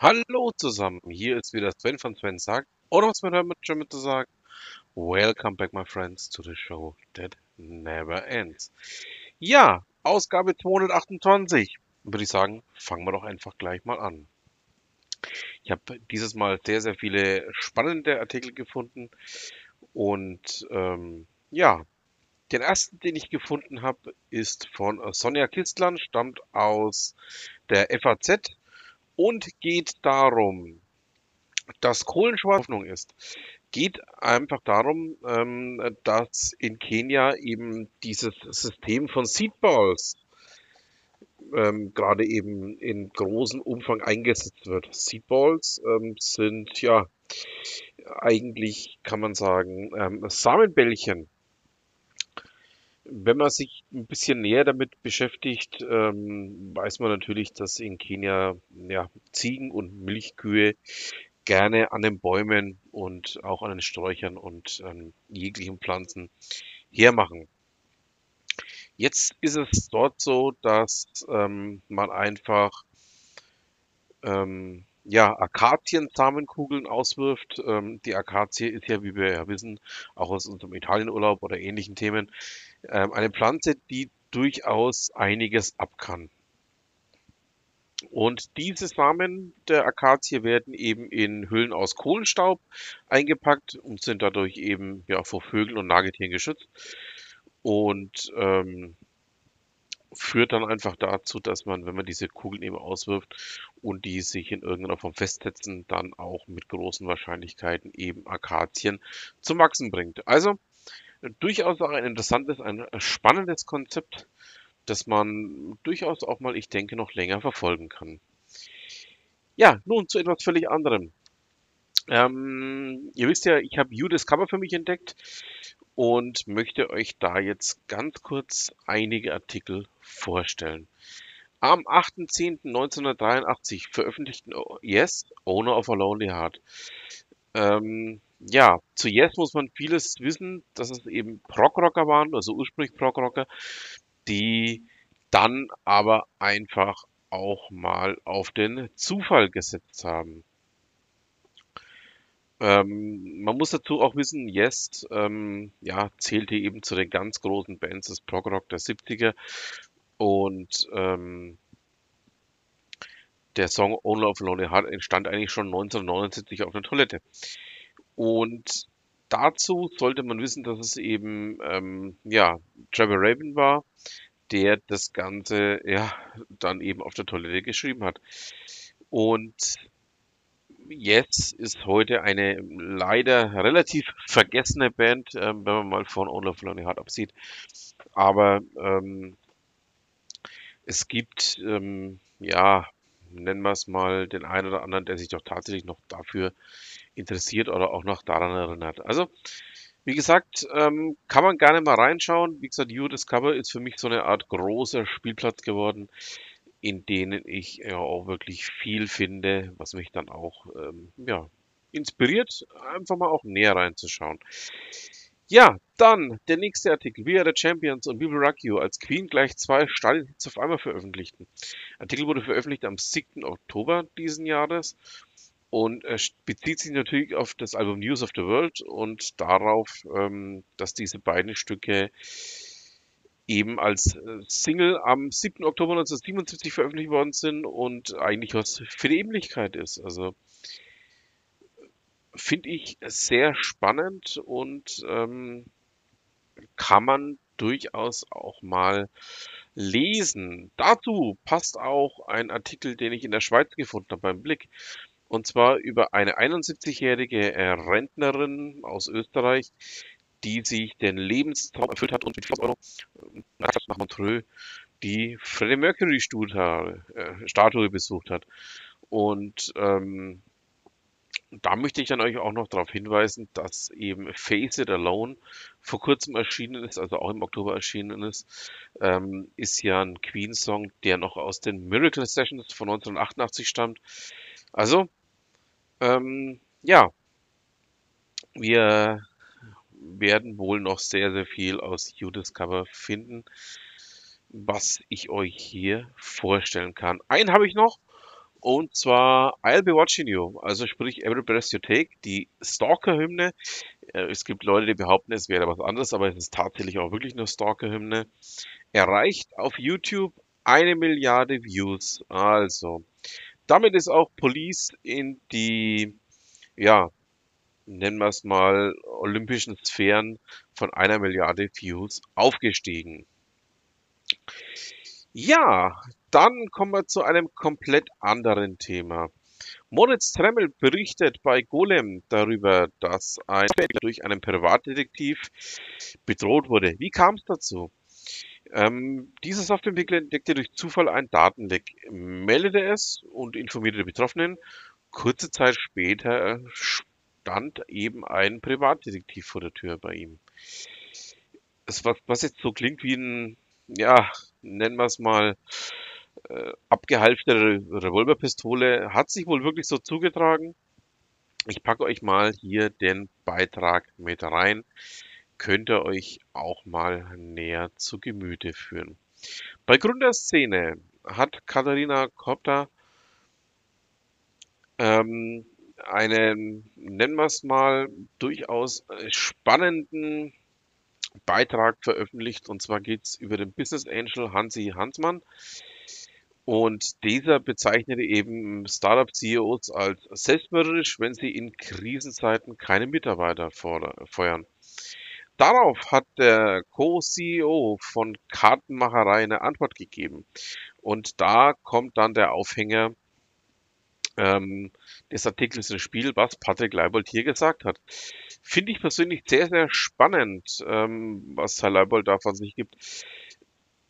Hallo zusammen, hier ist wieder Sven von Sven sagt, oder was man damit schon mit zu sagen. Welcome back, my friends, to the show that never ends. Ja, Ausgabe 228. Würde ich sagen, fangen wir doch einfach gleich mal an. Ich habe dieses Mal sehr, sehr viele spannende Artikel gefunden und ähm, ja, den ersten, den ich gefunden habe, ist von Sonja Kistland, stammt aus der FAZ und geht darum, dass Kohlenschwarz Hoffnung ist. Geht einfach darum, ähm, dass in Kenia eben dieses System von Seedballs ähm, gerade eben in großem Umfang eingesetzt wird. Seedballs ähm, sind ja eigentlich, kann man sagen, ähm, Samenbällchen, wenn man sich ein bisschen näher damit beschäftigt, ähm, weiß man natürlich, dass in Kenia ja, Ziegen und Milchkühe gerne an den Bäumen und auch an den Sträuchern und an jeglichen Pflanzen hermachen. Jetzt ist es dort so, dass ähm, man einfach ähm, ja, Akazien-Samenkugeln auswirft. Ähm, die Akazie ist ja, wie wir ja wissen, auch aus unserem Italienurlaub oder ähnlichen Themen, ähm, eine Pflanze, die durchaus einiges ab kann. Und diese Samen der Akazie werden eben in Hüllen aus Kohlenstaub eingepackt und sind dadurch eben ja, vor Vögeln und Nagetieren geschützt. Und ähm, führt dann einfach dazu, dass man, wenn man diese Kugeln eben auswirft und die sich in irgendeiner Form festsetzen, dann auch mit großen Wahrscheinlichkeiten eben Akazien zum Wachsen bringt. Also durchaus auch ein interessantes, ein spannendes Konzept, das man durchaus auch mal, ich denke, noch länger verfolgen kann. Ja, nun zu etwas völlig anderem. Ähm, ihr wisst ja, ich habe U-Discover für mich entdeckt und möchte euch da jetzt ganz kurz einige Artikel vorstellen. Am 8.10.1983 veröffentlichten Yes, Owner of a Lonely Heart. Ähm, ja, zu Yes muss man vieles wissen, dass es eben Prog-Rocker waren, also ursprünglich Prog-Rocker, die dann aber einfach auch mal auf den Zufall gesetzt haben. Ähm, man muss dazu auch wissen, Yes ähm, ja, zählte eben zu den ganz großen Bands des Prog-Rock der 70er und ähm, der Song Only of Lonely Heart entstand eigentlich schon 1979 auf einer Toilette. Und dazu sollte man wissen, dass es eben ähm, ja, Trevor Rabin war, der das Ganze ja dann eben auf der Toilette geschrieben hat. Und Yes ist heute eine leider relativ vergessene Band, ähm, wenn man mal von Only of Lonely Heart absieht. Aber ähm, es gibt, ähm, ja, nennen wir es mal, den einen oder anderen, der sich doch tatsächlich noch dafür interessiert oder auch noch daran erinnert. Also, wie gesagt, ähm, kann man gerne mal reinschauen. Wie gesagt, You Discover ist für mich so eine Art großer Spielplatz geworden, in denen ich ja auch wirklich viel finde, was mich dann auch ähm, ja, inspiriert, einfach mal auch näher reinzuschauen. Ja, dann der nächste Artikel. We are the Champions und We Will Rock You als Queen gleich zwei Stadionhits auf einmal veröffentlichten. Artikel wurde veröffentlicht am 7. Oktober diesen Jahres und er bezieht sich natürlich auf das Album News of the World und darauf, ähm, dass diese beiden Stücke eben als äh, Single am 7. Oktober 1977 veröffentlicht worden sind und eigentlich was für die Ähnlichkeit ist. Also finde ich sehr spannend und ähm, kann man durchaus auch mal lesen. Dazu passt auch ein Artikel, den ich in der Schweiz gefunden habe beim Blick. Und zwar über eine 71-jährige äh, Rentnerin aus Österreich, die sich den Lebenstraum erfüllt hat und mit 4 Euro äh, nach Montreux die Freddie Mercury äh, Statue besucht hat. Und ähm, da möchte ich dann euch auch noch darauf hinweisen, dass eben Face It Alone vor kurzem erschienen ist, also auch im Oktober erschienen ist, ähm, ist ja ein Queen-Song, der noch aus den Miracle Sessions von 1988 stammt. Also, ähm, ja, wir werden wohl noch sehr, sehr viel aus U-Discover finden, was ich euch hier vorstellen kann. Einen habe ich noch Und zwar I'll Be Watching You, also sprich Every Breath You Take, die Stalker-Hymne. Äh, es gibt Leute, die behaupten, es wäre was anderes, aber es ist tatsächlich auch wirklich eine Stalker-Hymne. Erreicht auf YouTube eine Milliarde Views. Also, damit ist auch Police in die, ja, nennen wir es mal, olympischen Sphären von einer Milliarde Views aufgestiegen. Ja, dann kommen wir zu einem komplett anderen Thema. Moritz Tremmel berichtet bei Golem darüber, dass ein durch einen Privatdetektiv bedroht wurde. Wie kam es dazu? Ähm, dieser Softwareentwickler entdeckte durch Zufall ein Datenleck, meldete es und informierte die Betroffenen. Kurze Zeit später stand eben ein Privatdetektiv vor der Tür bei ihm. Was, was jetzt so klingt wie ein, ja, nennen wir es mal, äh, abgehalfterte Revolverpistole, hat sich wohl wirklich so zugetragen. Ich packe euch mal hier den Beitrag mit rein. Könnt ihr euch auch mal näher zu Gemüte führen. Bei Gründerszene hat Katharina Kopter ähm, einen, nennen wir es mal, durchaus spannenden Beitrag veröffentlicht. Und zwar geht es über den Business Angel Hansi Hansmann. Und dieser bezeichnete eben Startup-CEOs als selbstmörderisch, wenn sie in Krisenzeiten keine Mitarbeiter feuern. Darauf hat der Co-CEO von Kartenmacherei eine Antwort gegeben. Und da kommt dann der Aufhänger ähm, des Artikels ins Spiel, was Patrick Leibold hier gesagt hat. Finde ich persönlich sehr, sehr spannend, ähm, was Herr Leibold da von sich gibt.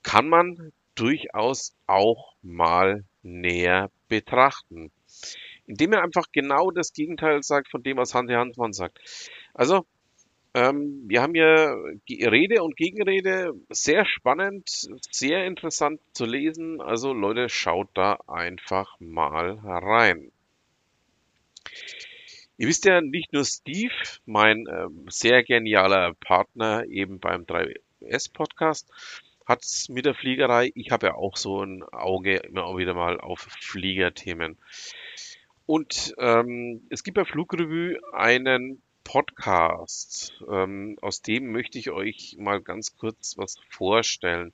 Kann man durchaus auch mal näher betrachten. Indem er einfach genau das Gegenteil sagt von dem, was Hansi Hansmann sagt. Also, ähm, wir haben hier Rede und Gegenrede, sehr spannend, sehr interessant zu lesen. Also Leute, schaut da einfach mal rein. Ihr wisst ja, nicht nur Steve, mein äh, sehr genialer Partner eben beim 3S-Podcast, hat es mit der Fliegerei. Ich habe ja auch so ein Auge immer wieder mal auf Fliegerthemen. Und ähm, es gibt bei Flugrevue einen Podcast. Ähm, aus dem möchte ich euch mal ganz kurz was vorstellen.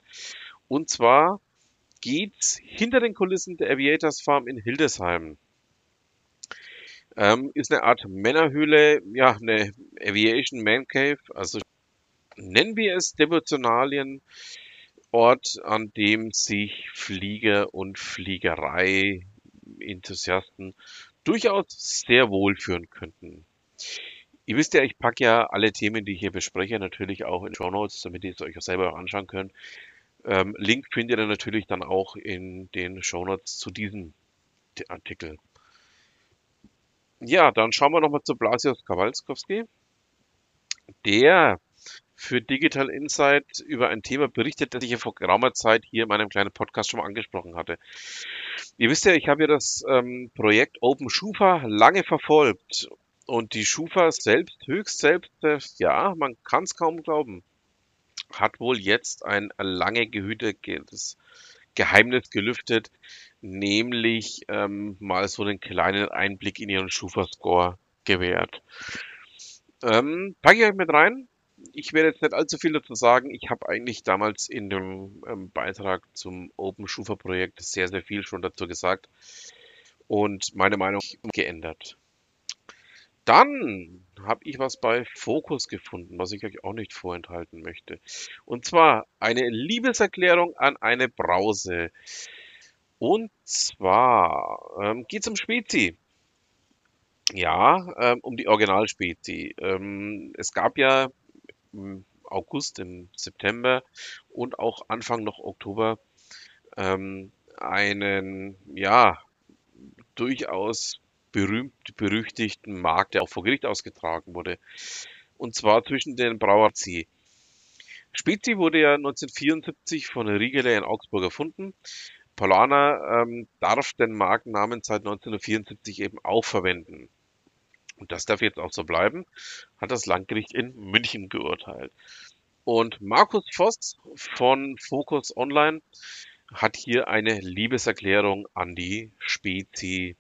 Und zwar geht's hinter den Kulissen der Aviators Farm in Hildesheim. Ähm, ist eine Art Männerhöhle, ja, eine Aviation Man Cave, also nennen wir es Devotionalien, Ort, an dem sich Flieger und Fliegerei-Enthusiasten durchaus sehr wohlführen könnten. Ihr wisst ja, ich packe ja alle Themen, die ich hier bespreche, natürlich auch in Show Notes, damit ihr es euch auch selber anschauen könnt. Ähm, Link findet ihr natürlich dann auch in den Show Notes zu diesem Artikel. Ja, dann schauen wir nochmal zu Blasius Kowalskowski. Der für Digital Insight über ein Thema berichtet, das ich ja vor geraumer Zeit hier in meinem kleinen Podcast schon mal angesprochen hatte. Ihr wisst ja, ich habe ja das ähm, Projekt Open Schufa lange verfolgt und die Schufa selbst, höchst selbst, äh, ja, man kann es kaum glauben, hat wohl jetzt ein lange gehütetes Geheimnis gelüftet, nämlich ähm, mal so einen kleinen Einblick in ihren Schufa-Score gewährt. Ähm, packe ich euch mit rein. Ich werde jetzt nicht allzu viel dazu sagen. Ich habe eigentlich damals in dem ähm, Beitrag zum Open Schufa Projekt sehr, sehr viel schon dazu gesagt und meine Meinung geändert. Dann habe ich was bei Focus gefunden, was ich euch auch nicht vorenthalten möchte. Und zwar eine Liebeserklärung an eine Brause. Und zwar ähm, geht es um Spezi. Ja, ähm, um die Originalspezi. Ähm, es gab ja im August, im September und auch Anfang noch Oktober ähm, einen, ja, durchaus berühmt berüchtigten Markt, der auch vor Gericht ausgetragen wurde. Und zwar zwischen den Brauerzi. Spezi wurde ja 1974 von Riegele in Augsburg erfunden. Paulaner ähm, darf den Markennamen seit 1974 eben auch verwenden. Und das darf jetzt auch so bleiben, hat das Landgericht in München geurteilt. Und Markus Voss von Focus Online hat hier eine Liebeserklärung an die Spezi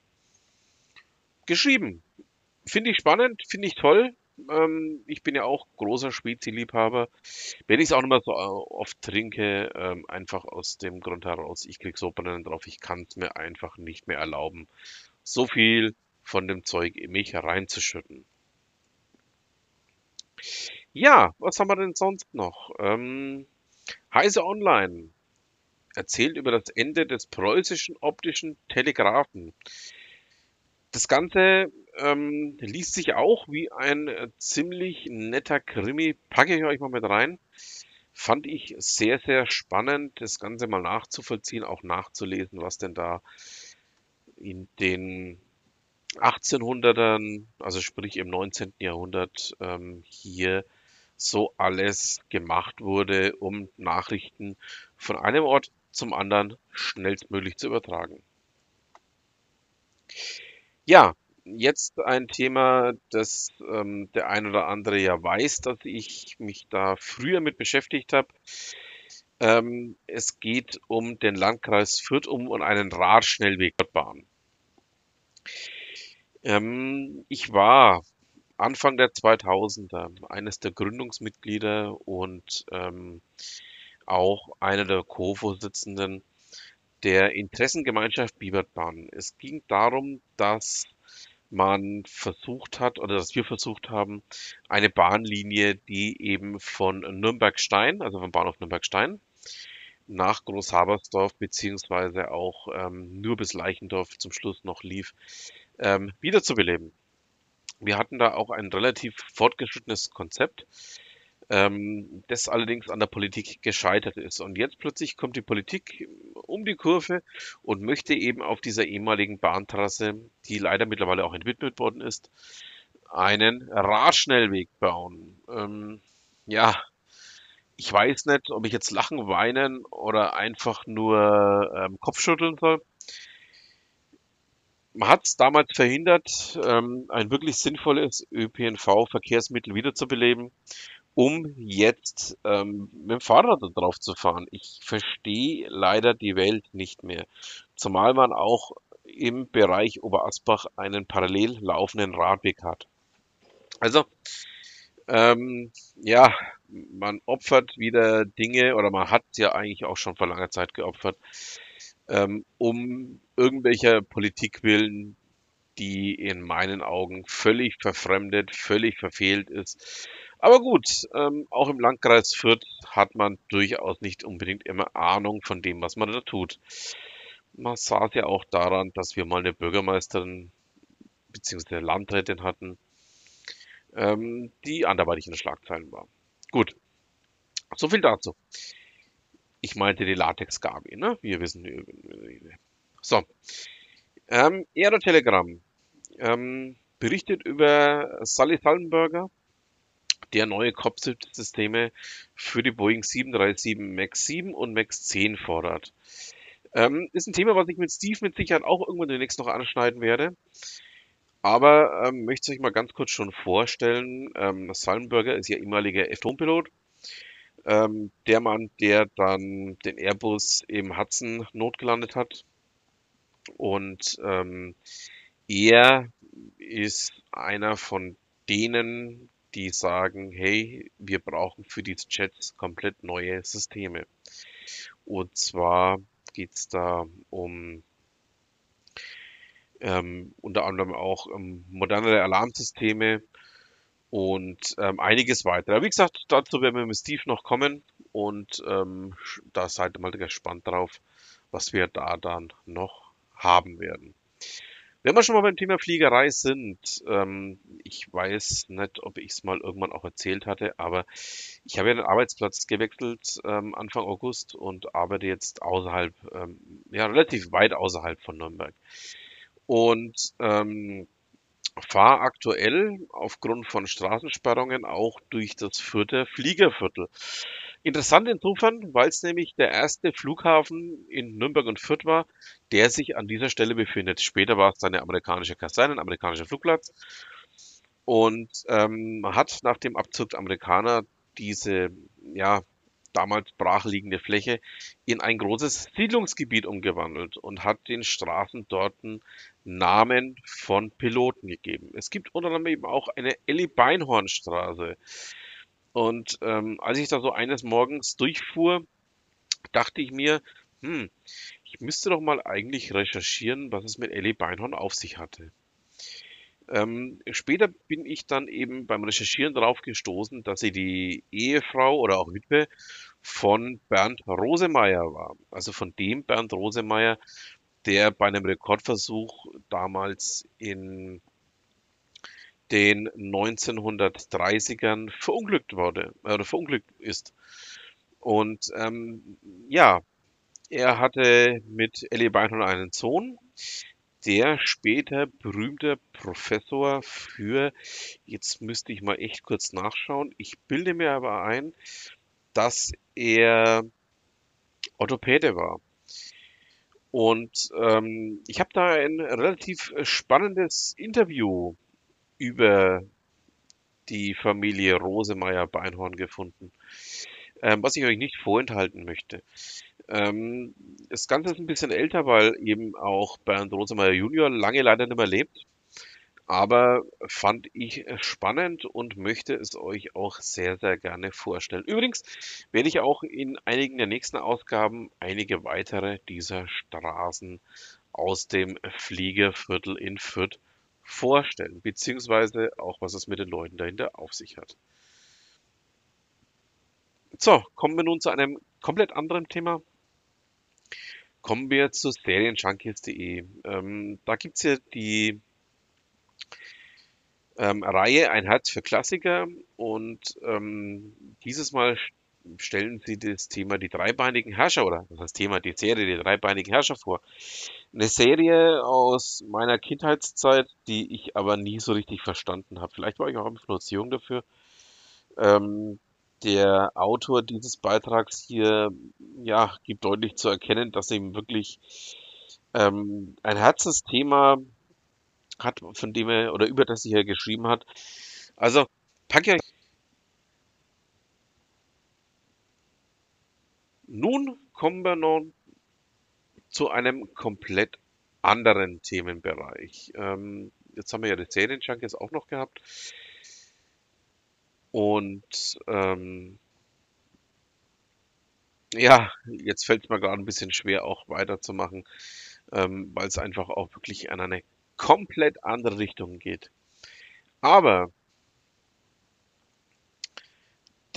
geschrieben. Finde ich spannend, finde ich toll. Ähm, ich bin ja auch großer Spezi-Liebhaber. Wenn ich es auch nicht mehr so äh, oft trinke, ähm, einfach aus dem Grund heraus, ich krieg so Brennen drauf, ich kann es mir einfach nicht mehr erlauben, so viel von dem Zeug in mich reinzuschütten. Ja, was haben wir denn sonst noch? Ähm, Heise Online erzählt über das Ende des preußischen optischen Telegraphen. Das Ganze ähm, liest sich auch wie ein äh, ziemlich netter Krimi. Packe ich euch mal mit rein. Fand ich sehr, sehr spannend, das Ganze mal nachzuvollziehen, auch nachzulesen, was denn da in den 1800ern, also sprich im 19. Jahrhundert, ähm, hier so alles gemacht wurde, um Nachrichten von einem Ort zum anderen schnellstmöglich zu übertragen. Ja, jetzt ein Thema, das ähm, der ein oder andere ja weiß, dass ich mich da früher mit beschäftigt habe. Ähm, es geht um den Landkreis Fürth um und einen Radschnellwegbahn. Ähm, ich war Anfang der 2000er eines der Gründungsmitglieder und ähm, auch einer der Co-Vorsitzenden der Interessengemeinschaft Biebertbahn. Es ging darum, dass man versucht hat oder dass wir versucht haben, eine Bahnlinie, die eben von Nürnberg-Stein, also vom Bahnhof Nürnberg-Stein, nach Großhabersdorf beziehungsweise auch ähm, nur bis Leichendorf zum Schluss noch lief, ähm, wiederzubeleben. Wir hatten da auch ein relativ fortgeschrittenes Konzept, ähm, das allerdings an der Politik gescheitert ist. Und jetzt plötzlich kommt die Politik um die Kurve und möchte eben auf dieser ehemaligen Bahntrasse, die leider mittlerweile auch entwidmet worden ist, einen Radschnellweg bauen. Ähm, ja, ich weiß nicht, ob ich jetzt lachen, weinen oder einfach nur ähm, Kopfschütteln soll. Man hat es damals verhindert, ähm, ein wirklich sinnvolles ÖPNV-Verkehrsmittel wiederzubeleben um jetzt ähm, mit dem Fahrrad drauf zu fahren. Ich verstehe leider die Welt nicht mehr. Zumal man auch im Bereich Oberasbach einen parallel laufenden Radweg hat. Also, ähm, ja, man opfert wieder Dinge oder man hat ja eigentlich auch schon vor langer Zeit geopfert, ähm, um irgendwelcher Politik willen, die in meinen Augen völlig verfremdet, völlig verfehlt ist aber gut, ähm, auch im Landkreis Fürth hat man durchaus nicht unbedingt immer Ahnung von dem, was man da tut. Man sah es ja auch daran, dass wir mal eine Bürgermeisterin bzw. Landrätin hatten, ähm, die anderweitig in den Schlagzeilen war. Gut, so viel dazu. Ich meinte die Latex-Gabi, ne? Wir wissen. So. Ähm, Aero-Telegram ähm, berichtet über Sally Sullenberger, der neue Cockpit-Systeme für die Boeing 737 MAX 7 und MAX 10 fordert. Ähm, ist ein Thema, was ich mit Steve mit Sicherheit auch irgendwann demnächst noch anschneiden werde. Aber ähm, möchte ich euch mal ganz kurz schon vorstellen. Ähm, Sullenberger ist ja ehemaliger F-Pilot. Ähm, der Mann, der dann den Airbus im Hudson notgelandet hat. Und ähm, er ist einer von denen, die sagen, hey, wir brauchen für diese Chats komplett neue Systeme. Und zwar geht es da um ähm, unter anderem auch um modernere Alarmsysteme und ähm, einiges weiter. Wie gesagt, dazu werden wir mit Steve noch kommen und ähm, da seid ihr mal gespannt drauf, was wir da dann noch haben werden. Wenn wir schon mal beim Thema Fliegerei sind, ähm, ich weiß nicht, ob ich es mal irgendwann auch erzählt hatte, aber ich habe ja den Arbeitsplatz gewechselt ähm, Anfang August und arbeite jetzt außerhalb, ähm, ja, relativ weit außerhalb von Nürnberg. Und ähm, fahre aktuell aufgrund von Straßensperrungen auch durch das vierte Fliegerviertel. Interessant insofern, weil es nämlich der erste Flughafen in Nürnberg und Fürth war, der sich an dieser Stelle befindet. Später war es eine amerikanische Kaserne, ein amerikanischer Flugplatz. Und ähm, hat nach dem Abzug der Amerikaner diese ja, damals brachliegende Fläche in ein großes Siedlungsgebiet umgewandelt und hat den Straßen dort Namen von Piloten gegeben. Es gibt unter anderem eben auch eine Elli Beinhorn Straße. Und ähm, als ich da so eines Morgens durchfuhr, dachte ich mir, hm, ich müsste doch mal eigentlich recherchieren, was es mit Elli Beinhorn auf sich hatte. Ähm, später bin ich dann eben beim Recherchieren darauf gestoßen, dass sie die Ehefrau oder auch Witwe von Bernd Rosemeyer war. Also von dem Bernd Rosemeyer, der bei einem Rekordversuch damals in den 1930ern verunglückt wurde oder verunglückt ist. Und ähm, ja, er hatte mit Ellie Beinhorn einen Sohn, der später berühmte Professor für, jetzt müsste ich mal echt kurz nachschauen, ich bilde mir aber ein, dass er Orthopäde war. Und ähm, ich habe da ein relativ spannendes Interview über die Familie Rosemeyer-Beinhorn gefunden, ähm, was ich euch nicht vorenthalten möchte. Ähm, das Ganze ist ein bisschen älter, weil eben auch Bernd Rosemeyer Junior lange leider nicht mehr lebt. Aber fand ich spannend und möchte es euch auch sehr, sehr gerne vorstellen. Übrigens werde ich auch in einigen der nächsten Ausgaben einige weitere dieser Straßen aus dem Fliegerviertel in Fürth vorstellen, beziehungsweise auch, was es mit den Leuten dahinter auf sich hat. So, kommen wir nun zu einem komplett anderen Thema. Kommen wir zu Serienjunkies.de. Ähm, da gibt es ja die ähm, Reihe Ein Herz für Klassiker und ähm, dieses Mal stellen sie das Thema die dreibeinigen Herrscher oder das Thema die Serie die dreibeinigen Herrscher vor. Eine Serie aus meiner Kindheitszeit, die ich aber nie so richtig verstanden habe. Vielleicht war ich auch einfach nur zu jung dafür. Ähm, der Autor dieses Beitrags hier, ja, gibt deutlich zu erkennen, dass ihm wirklich ähm, ein Herzensthema hat, von dem er oder über das er geschrieben hat. Also, pack ja. Nun kommen wir noch zu einem komplett anderen Themenbereich. Ähm, jetzt haben wir ja die Serienjunkies auch noch gehabt. Und ähm, ja, jetzt fällt es mir gerade ein bisschen schwer, auch weiterzumachen, ähm, weil es einfach auch wirklich in eine komplett andere Richtung geht. Aber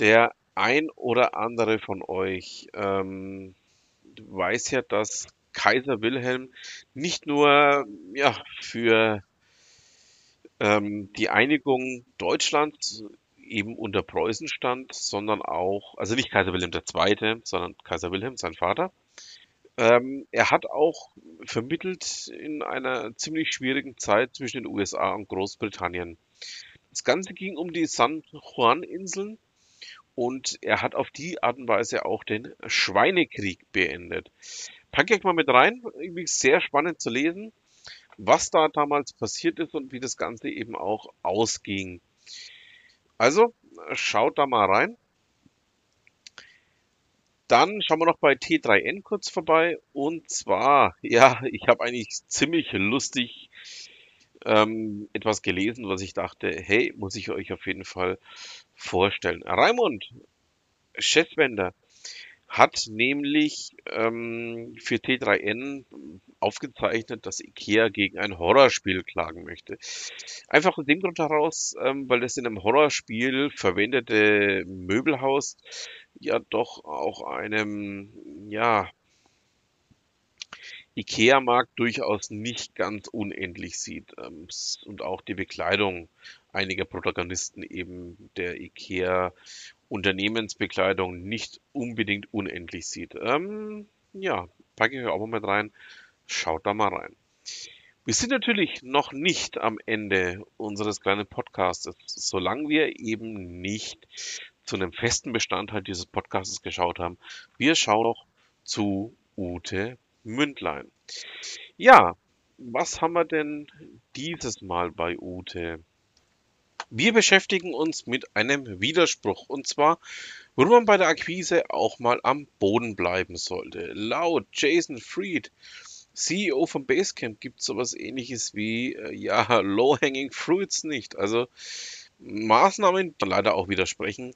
der ein oder andere von euch ähm, weiß ja, dass Kaiser Wilhelm nicht nur ja, für ähm, die Einigung Deutschlands eben unter Preußen stand, sondern auch, also nicht Kaiser Wilhelm II., sondern Kaiser Wilhelm, sein Vater. Ähm, er hat auch vermittelt in einer ziemlich schwierigen Zeit zwischen den USA und Großbritannien. Das Ganze ging um die San Juan-Inseln und er hat auf die Art und Weise auch den Schweinekrieg beendet. Pack ich mal mit rein, irgendwie sehr spannend zu lesen, was da damals passiert ist und wie das Ganze eben auch ausging. Also, schaut da mal rein. Dann schauen wir noch bei T3N kurz vorbei. Und zwar, ja, ich habe eigentlich ziemlich lustig ähm, etwas gelesen, was ich dachte, hey, muss ich euch auf jeden Fall vorstellen. Raimund Schätzwender hat nämlich ähm, für T3N aufgezeichnet, dass IKEA gegen ein Horrorspiel klagen möchte. Einfach aus dem Grund heraus, ähm, weil das in einem Horrorspiel verwendete Möbelhaus ja doch auch einem, ja, IKEA-Markt durchaus nicht ganz unendlich sieht ähm, und auch die Bekleidung einiger Protagonisten eben der IKEA Unternehmensbekleidung nicht unbedingt unendlich sieht. Ähm, ja, packe ich auch mal mit rein. Schaut da mal rein. Wir sind natürlich noch nicht am Ende unseres kleinen Podcasts, solange wir eben nicht zu einem festen Bestandteil dieses Podcasts geschaut haben. Wir schauen noch zu Ute Mündlein. Ja, was haben wir denn dieses Mal bei Ute? Wir beschäftigen uns mit einem Widerspruch und zwar, warum man bei der Akquise auch mal am Boden bleiben sollte. Laut Jason Fried, CEO von Basecamp, gibt es sowas ähnliches wie, äh, ja, Low-Hanging Fruits nicht. Also Maßnahmen, leider auch widersprechen,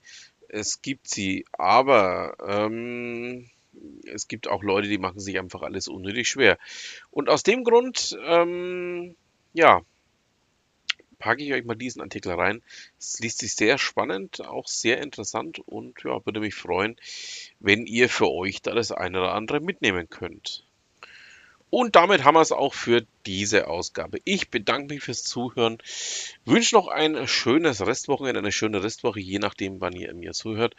es gibt sie, aber ähm, es gibt auch Leute, die machen sich einfach alles unnötig schwer. Und aus dem Grund, ähm, ja, packe ich euch mal diesen Artikel rein. Es liest sich sehr spannend, auch sehr interessant und ja, würde mich freuen, wenn ihr für euch da das eine oder andere mitnehmen könnt. Und damit haben wir es auch für diese Ausgabe. Ich bedanke mich fürs Zuhören, wünsche noch ein schönes Restwochenende, eine schöne Restwoche, je nachdem, wann ihr mir zuhört.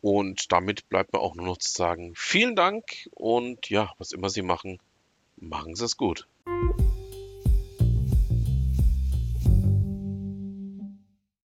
Und damit bleibt mir auch nur noch zu sagen, vielen Dank und ja, was immer Sie machen, machen Sie es gut.